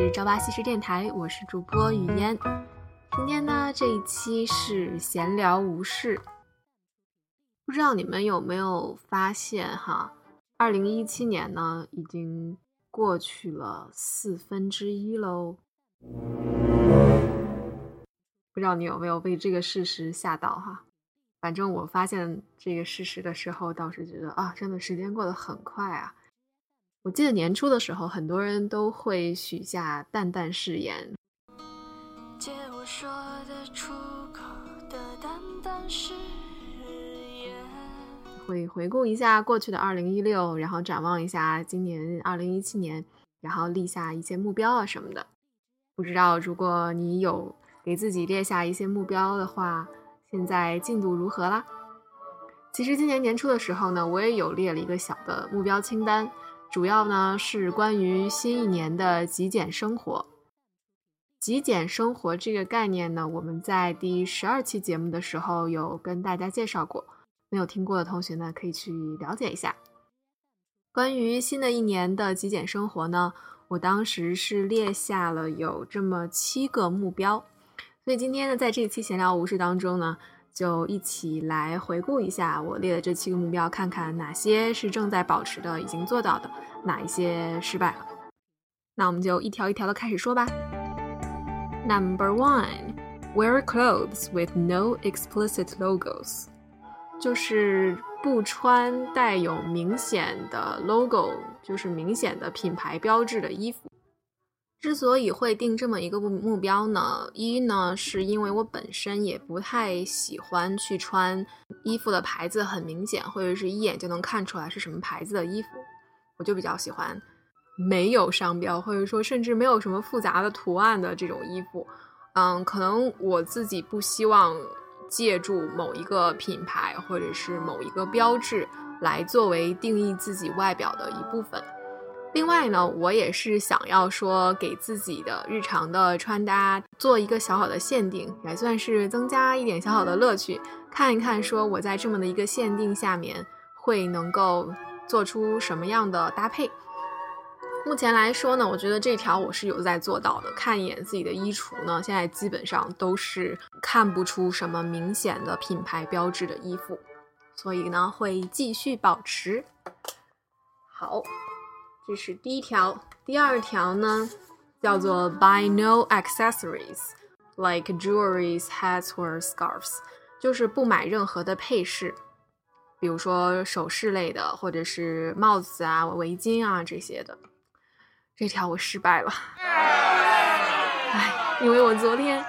是朝八夕十电台，我是主播雨嫣。今天呢，这一期是闲聊无事。不知道你们有没有发现哈，二零一七年呢已经过去了四分之一喽。不知道你有没有被这个事实吓到哈？反正我发现这个事实的时候，倒是觉得啊，真的时间过得很快啊。我记得年初的时候，很多人都会许下淡淡誓言，借我说得出口的淡淡誓言。会回顾一下过去的二零一六，然后展望一下今年二零一七年，然后立下一些目标啊什么的。不知道如果你有给自己列下一些目标的话，现在进度如何啦？其实今年年初的时候呢，我也有列了一个小的目标清单。主要呢是关于新一年的极简生活。极简生活这个概念呢，我们在第十二期节目的时候有跟大家介绍过，没有听过的同学呢可以去了解一下。关于新的一年的极简生活呢，我当时是列下了有这么七个目标，所以今天呢，在这期闲聊无事当中呢。就一起来回顾一下我列的这七个目标，看看哪些是正在保持的、已经做到的，哪一些失败了。那我们就一条一条的开始说吧。Number one, wear clothes with no explicit logos，就是不穿带有明显的 logo，就是明显的品牌标志的衣服。之所以会定这么一个目目标呢，一呢是因为我本身也不太喜欢去穿衣服的牌子很明显，或者是一眼就能看出来是什么牌子的衣服，我就比较喜欢没有商标，或者说甚至没有什么复杂的图案的这种衣服。嗯，可能我自己不希望借助某一个品牌或者是某一个标志来作为定义自己外表的一部分。另外呢，我也是想要说给自己的日常的穿搭做一个小小的限定，也算是增加一点小小的乐趣，看一看说我在这么的一个限定下面会能够做出什么样的搭配。目前来说呢，我觉得这条我是有在做到的。看一眼自己的衣橱呢，现在基本上都是看不出什么明显的品牌标志的衣服，所以呢会继续保持。好。这是第一条，第二条呢，叫做 buy no accessories like jewelry, hats or scarves，就是不买任何的配饰，比如说首饰类的，或者是帽子啊、围巾啊这些的。这条我失败了，哎，因为我昨天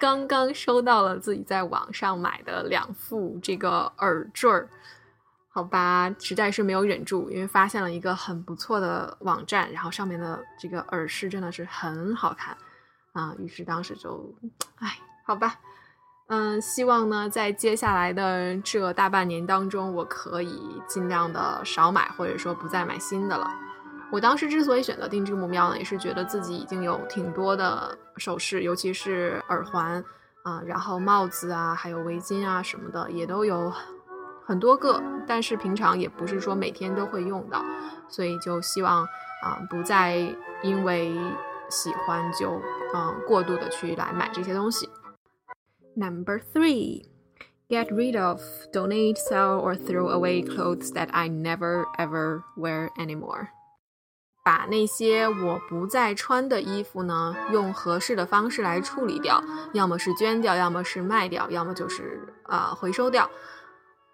刚刚收到了自己在网上买的两副这个耳坠儿。好吧，实在是没有忍住，因为发现了一个很不错的网站，然后上面的这个耳饰真的是很好看啊，于是当时就，哎，好吧，嗯，希望呢，在接下来的这大半年当中，我可以尽量的少买，或者说不再买新的了。我当时之所以选择定这个目标呢，也是觉得自己已经有挺多的首饰，尤其是耳环啊，然后帽子啊，还有围巾啊什么的，也都有。很多个，但是平常也不是说每天都会用到，所以就希望啊不再因为喜欢就嗯过度的去来买这些东西。Number three, get rid of, donate, sell or throw away clothes that I never ever wear anymore。把那些我不再穿的衣服呢，用合适的方式来处理掉，要么是捐掉，要么是卖掉，要么就是啊回收掉。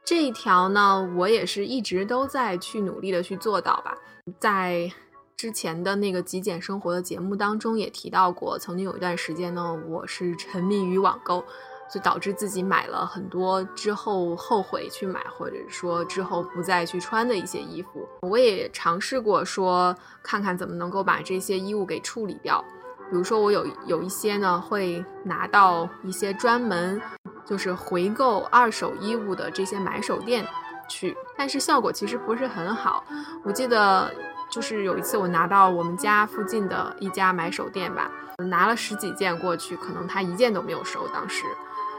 这一条呢，我也是一直都在去努力的去做到吧。在之前的那个极简生活的节目当中也提到过，曾经有一段时间呢，我是沉迷于网购，就导致自己买了很多之后后悔去买，或者说之后不再去穿的一些衣服。我也尝试过说，看看怎么能够把这些衣物给处理掉。比如说，我有有一些呢，会拿到一些专门。就是回购二手衣物的这些买手店去，但是效果其实不是很好。我记得就是有一次我拿到我们家附近的一家买手店吧，拿了十几件过去，可能他一件都没有收。当时，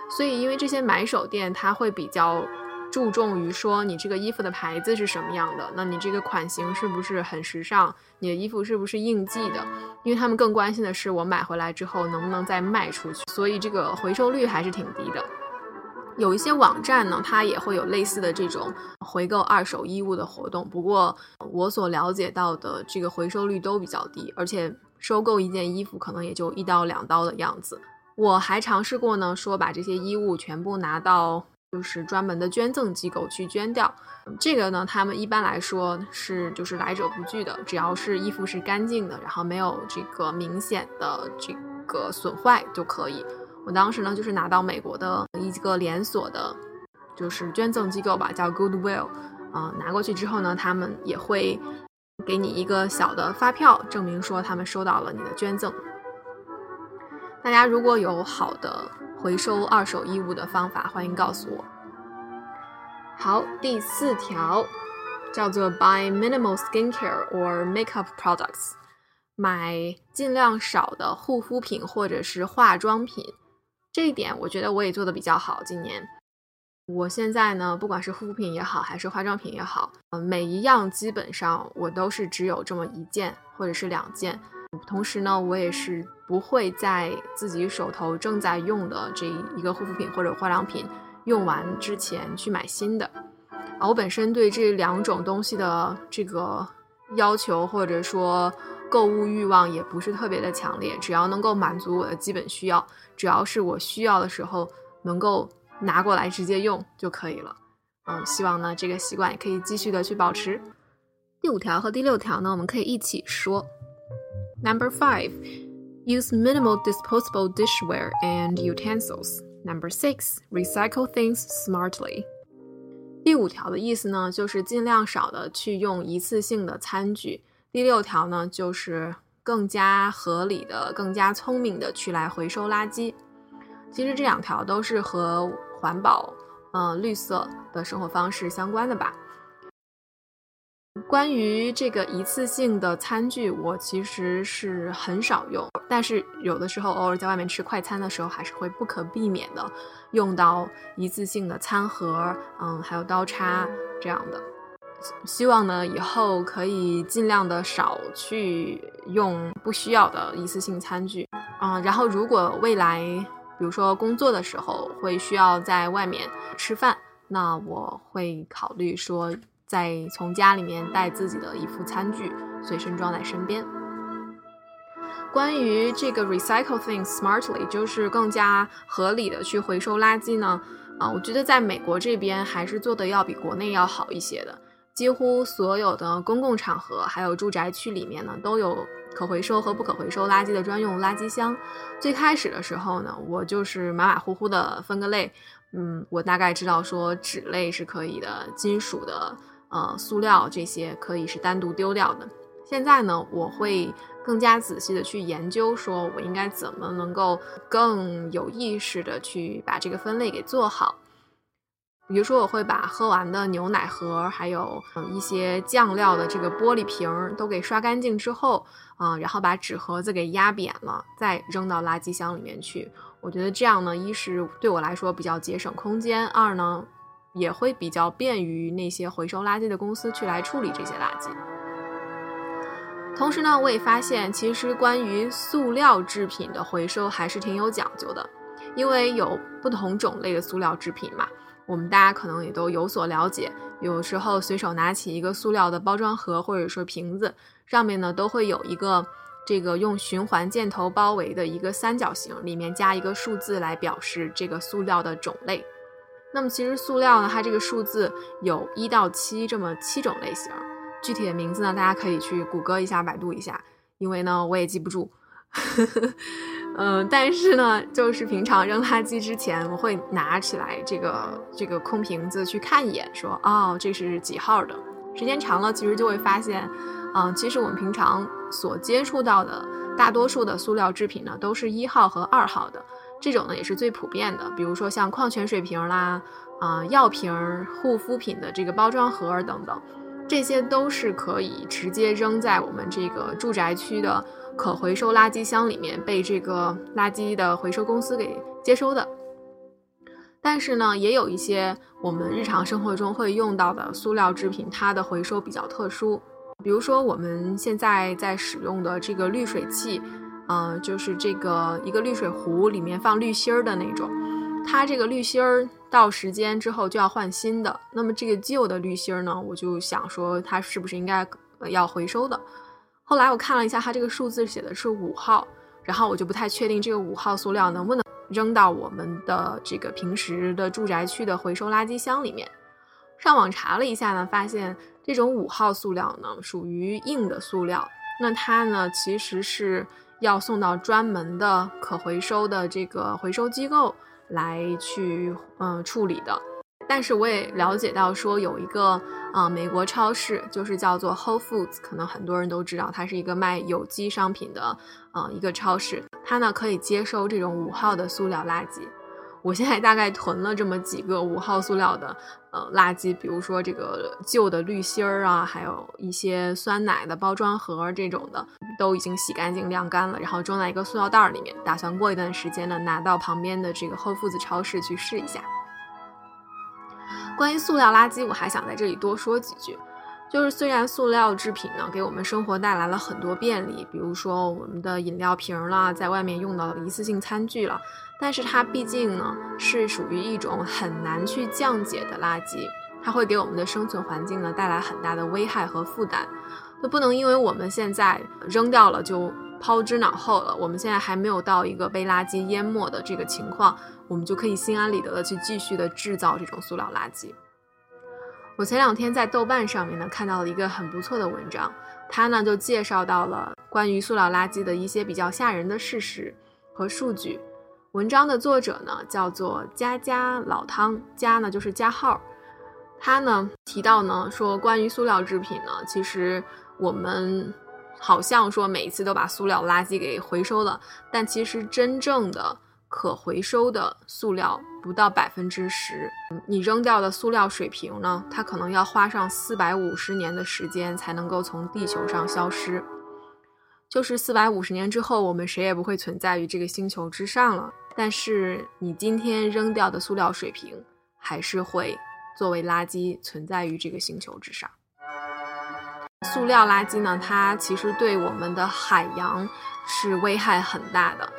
所以因为这些买手店他会比较注重于说你这个衣服的牌子是什么样的，那你这个款型是不是很时尚，你的衣服是不是应季的？因为他们更关心的是我买回来之后能不能再卖出去，所以这个回收率还是挺低的。有一些网站呢，它也会有类似的这种回购二手衣物的活动，不过我所了解到的这个回收率都比较低，而且收购一件衣服可能也就一刀两刀的样子。我还尝试过呢，说把这些衣物全部拿到就是专门的捐赠机构去捐掉。这个呢，他们一般来说是就是来者不拒的，只要是衣服是干净的，然后没有这个明显的这个损坏就可以。我当时呢，就是拿到美国的一个连锁的，就是捐赠机构吧，叫 Goodwill，啊，拿过去之后呢，他们也会给你一个小的发票，证明说他们收到了你的捐赠。大家如果有好的回收二手衣物的方法，欢迎告诉我。好，第四条叫做 Buy minimal skincare or makeup products，买尽量少的护肤品或者是化妆品。这一点我觉得我也做的比较好。今年，我现在呢，不管是护肤品也好，还是化妆品也好，嗯，每一样基本上我都是只有这么一件或者是两件。同时呢，我也是不会在自己手头正在用的这一个护肤品或者化妆品用完之前去买新的。啊，我本身对这两种东西的这个要求或者说购物欲望也不是特别的强烈，只要能够满足我的基本需要，只要是我需要的时候能够拿过来直接用就可以了。嗯，希望呢这个习惯也可以继续的去保持。第五条和第六条呢，我们可以一起说。Number five, use minimal disposable dishware and utensils. Number six, recycle things smartly. 第五条的意思呢，就是尽量少的去用一次性的餐具。第六条呢，就是更加合理的、更加聪明的去来回收垃圾。其实这两条都是和环保、嗯绿色的生活方式相关的吧。关于这个一次性的餐具，我其实是很少用，但是有的时候偶尔在外面吃快餐的时候，还是会不可避免的用到一次性的餐盒，嗯，还有刀叉这样的。希望呢以后可以尽量的少去用不需要的一次性餐具，嗯，然后如果未来比如说工作的时候会需要在外面吃饭，那我会考虑说。再从家里面带自己的一副餐具，随身装在身边。关于这个 recycle things smartly，就是更加合理的去回收垃圾呢？啊，我觉得在美国这边还是做的要比国内要好一些的。几乎所有的公共场合，还有住宅区里面呢，都有可回收和不可回收垃圾的专用垃圾箱。最开始的时候呢，我就是马马虎虎的分个类，嗯，我大概知道说纸类是可以的，金属的。呃，塑料这些可以是单独丢掉的。现在呢，我会更加仔细的去研究，说我应该怎么能够更有意识的去把这个分类给做好。比如说，我会把喝完的牛奶盒，还有一些酱料的这个玻璃瓶都给刷干净之后，啊，然后把纸盒子给压扁了，再扔到垃圾箱里面去。我觉得这样呢，一是对我来说比较节省空间，二呢。也会比较便于那些回收垃圾的公司去来处理这些垃圾。同时呢，我也发现，其实关于塑料制品的回收还是挺有讲究的，因为有不同种类的塑料制品嘛。我们大家可能也都有所了解，有时候随手拿起一个塑料的包装盒或者说瓶子，上面呢都会有一个这个用循环箭头包围的一个三角形，里面加一个数字来表示这个塑料的种类。那么其实塑料呢，它这个数字有一到七这么七种类型，具体的名字呢，大家可以去谷歌一下、百度一下，因为呢我也记不住。嗯，但是呢，就是平常扔垃圾之前，我会拿起来这个这个空瓶子去看一眼，说哦这是几号的。时间长了，其实就会发现，嗯，其实我们平常所接触到的大多数的塑料制品呢，都是一号和二号的。这种呢也是最普遍的，比如说像矿泉水瓶啦、啊药瓶、护肤品的这个包装盒等等，这些都是可以直接扔在我们这个住宅区的可回收垃圾箱里面，被这个垃圾的回收公司给接收的。但是呢，也有一些我们日常生活中会用到的塑料制品，它的回收比较特殊。比如说我们现在在使用的这个滤水器，嗯，就是这个一个滤水壶里面放滤芯儿的那种，它这个滤芯儿到时间之后就要换新的。那么这个旧的滤芯儿呢，我就想说它是不是应该要回收的？后来我看了一下，它这个数字写的是五号，然后我就不太确定这个五号塑料能不能扔到我们的这个平时的住宅区的回收垃圾箱里面。上网查了一下呢，发现这种五号塑料呢属于硬的塑料，那它呢其实是要送到专门的可回收的这个回收机构来去嗯处理的。但是我也了解到，说有一个啊美国超市，就是叫做 Whole Foods，可能很多人都知道，它是一个卖有机商品的啊一个超市，它呢可以接收这种五号的塑料垃圾。我现在大概囤了这么几个五号塑料的呃垃圾，比如说这个旧的滤芯儿啊，还有一些酸奶的包装盒这种的，都已经洗干净晾干了，然后装在一个塑料袋里面，打算过一段时间呢拿到旁边的这个 Whole Foods 超市去试一下。关于塑料垃圾，我还想在这里多说几句。就是虽然塑料制品呢给我们生活带来了很多便利，比如说我们的饮料瓶啦，在外面用到的一次性餐具了，但是它毕竟呢是属于一种很难去降解的垃圾，它会给我们的生存环境呢带来很大的危害和负担。那不能因为我们现在扔掉了就抛之脑后了，我们现在还没有到一个被垃圾淹没的这个情况。我们就可以心安理得的去继续的制造这种塑料垃圾。我前两天在豆瓣上面呢看到了一个很不错的文章，它呢就介绍到了关于塑料垃圾的一些比较吓人的事实和数据。文章的作者呢叫做家家老汤，家呢就是加号。他呢提到呢说关于塑料制品呢，其实我们好像说每一次都把塑料垃圾给回收了，但其实真正的。可回收的塑料不到百分之十，你扔掉的塑料水瓶呢？它可能要花上四百五十年的时间才能够从地球上消失。就是四百五十年之后，我们谁也不会存在于这个星球之上了。但是你今天扔掉的塑料水瓶，还是会作为垃圾存在于这个星球之上。塑料垃圾呢？它其实对我们的海洋是危害很大的。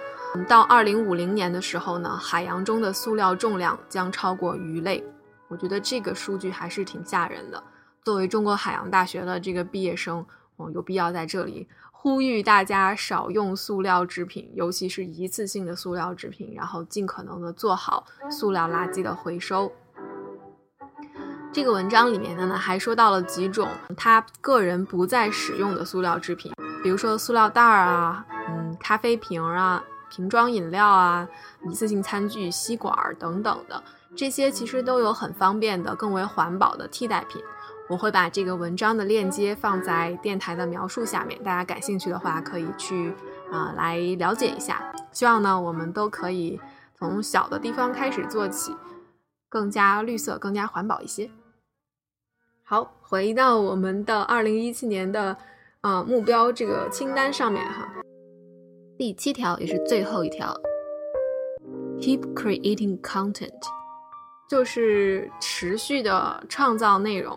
到二零五零年的时候呢，海洋中的塑料重量将超过鱼类。我觉得这个数据还是挺吓人的。作为中国海洋大学的这个毕业生，我有必要在这里呼吁大家少用塑料制品，尤其是一次性的塑料制品，然后尽可能的做好塑料垃圾的回收。这个文章里面的呢，还说到了几种他个人不再使用的塑料制品，比如说塑料袋儿啊，嗯，咖啡瓶啊。瓶装饮料啊，一次性餐具、吸管等等的，这些其实都有很方便的、更为环保的替代品。我会把这个文章的链接放在电台的描述下面，大家感兴趣的话可以去啊来了解一下。希望呢，我们都可以从小的地方开始做起，更加绿色、更加环保一些。好，回到我们的二零一七年的啊目标这个清单上面哈。第七条也是最后一条，keep creating content，就是持续的创造内容。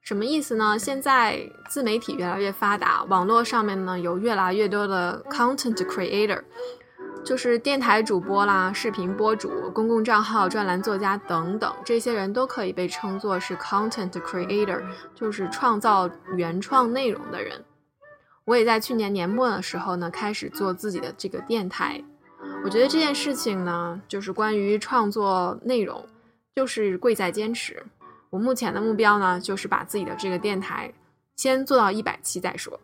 什么意思呢？现在自媒体越来越发达，网络上面呢有越来越多的 content creator，就是电台主播啦、视频博主、公共账号、专栏作家等等，这些人都可以被称作是 content creator，就是创造原创内容的人。我也在去年年末的时候呢，开始做自己的这个电台。我觉得这件事情呢，就是关于创作内容，就是贵在坚持。我目前的目标呢，就是把自己的这个电台先做到一百期再说。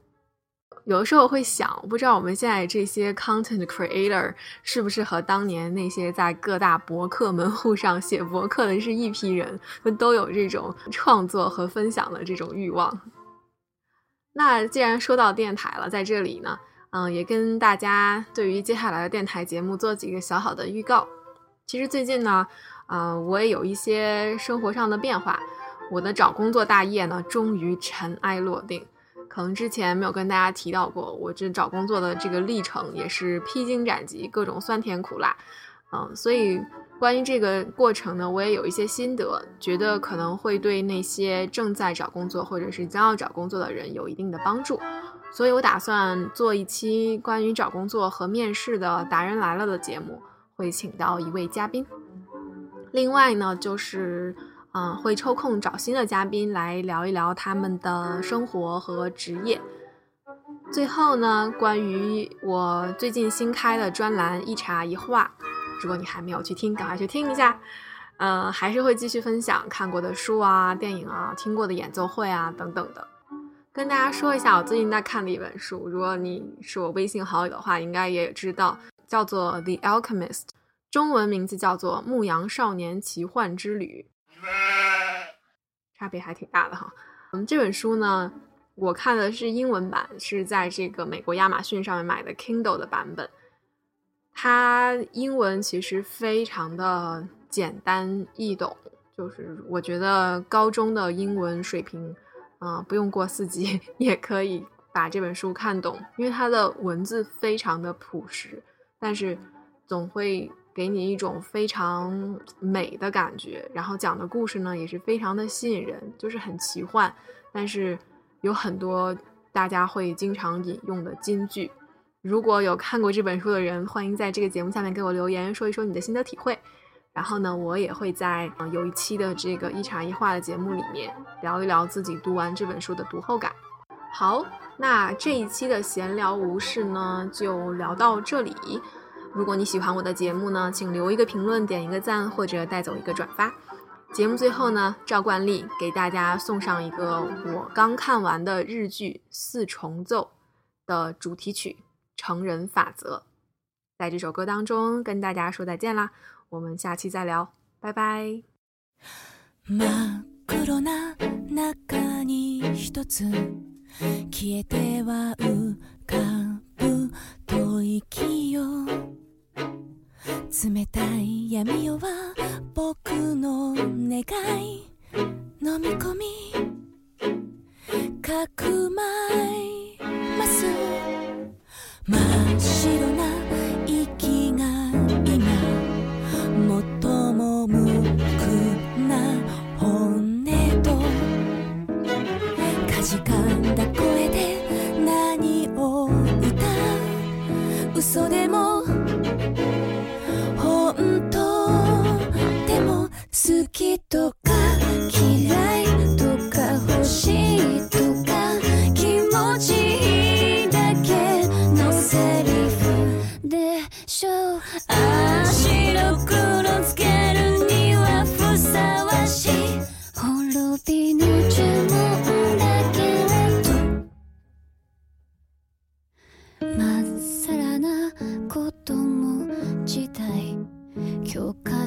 有的时候会想，不知道我们现在这些 content creator 是不是和当年那些在各大博客门户上写博客的是一批人，都有这种创作和分享的这种欲望。那既然说到电台了，在这里呢，嗯，也跟大家对于接下来的电台节目做几个小小的预告。其实最近呢，啊，我也有一些生活上的变化。我的找工作大业呢，终于尘埃落定。可能之前没有跟大家提到过，我这找工作的这个历程也是披荆斩棘，各种酸甜苦辣。嗯，所以关于这个过程呢，我也有一些心得，觉得可能会对那些正在找工作或者是将要找工作的人有一定的帮助。所以我打算做一期关于找工作和面试的达人来了的节目，会请到一位嘉宾。另外呢，就是嗯，会抽空找新的嘉宾来聊一聊他们的生活和职业。最后呢，关于我最近新开的专栏一茶一画。如果你还没有去听，赶快去听一下。呃，还是会继续分享看过的书啊、电影啊、听过的演奏会啊等等的。跟大家说一下，我最近在看的一本书，如果你是我微信好友的话，应该也知道，叫做《The Alchemist》，中文名字叫做《牧羊少年奇幻之旅》，差别还挺大的哈。嗯，这本书呢，我看的是英文版，是在这个美国亚马逊上面买的 Kindle 的版本。它英文其实非常的简单易懂，就是我觉得高中的英文水平，啊，不用过四级 也可以把这本书看懂，因为它的文字非常的朴实，但是总会给你一种非常美的感觉。然后讲的故事呢也是非常的吸引人，就是很奇幻，但是有很多大家会经常引用的金句。如果有看过这本书的人，欢迎在这个节目下面给我留言，说一说你的心得体会。然后呢，我也会在有一期的这个一茶一话的节目里面聊一聊自己读完这本书的读后感。好，那这一期的闲聊无事呢，就聊到这里。如果你喜欢我的节目呢，请留一个评论，点一个赞，或者带走一个转发。节目最后呢，照惯例给大家送上一个我刚看完的日剧《四重奏》的主题曲。成人法则，在这首歌当中跟大家说再见啦，我们下期再聊，拜拜。冷たい闇夜は僕の願い。飲み込み。かくまいます。真っ白な息が今。最も無垢な本音と。かじかんだ声で何を歌う。嘘でも感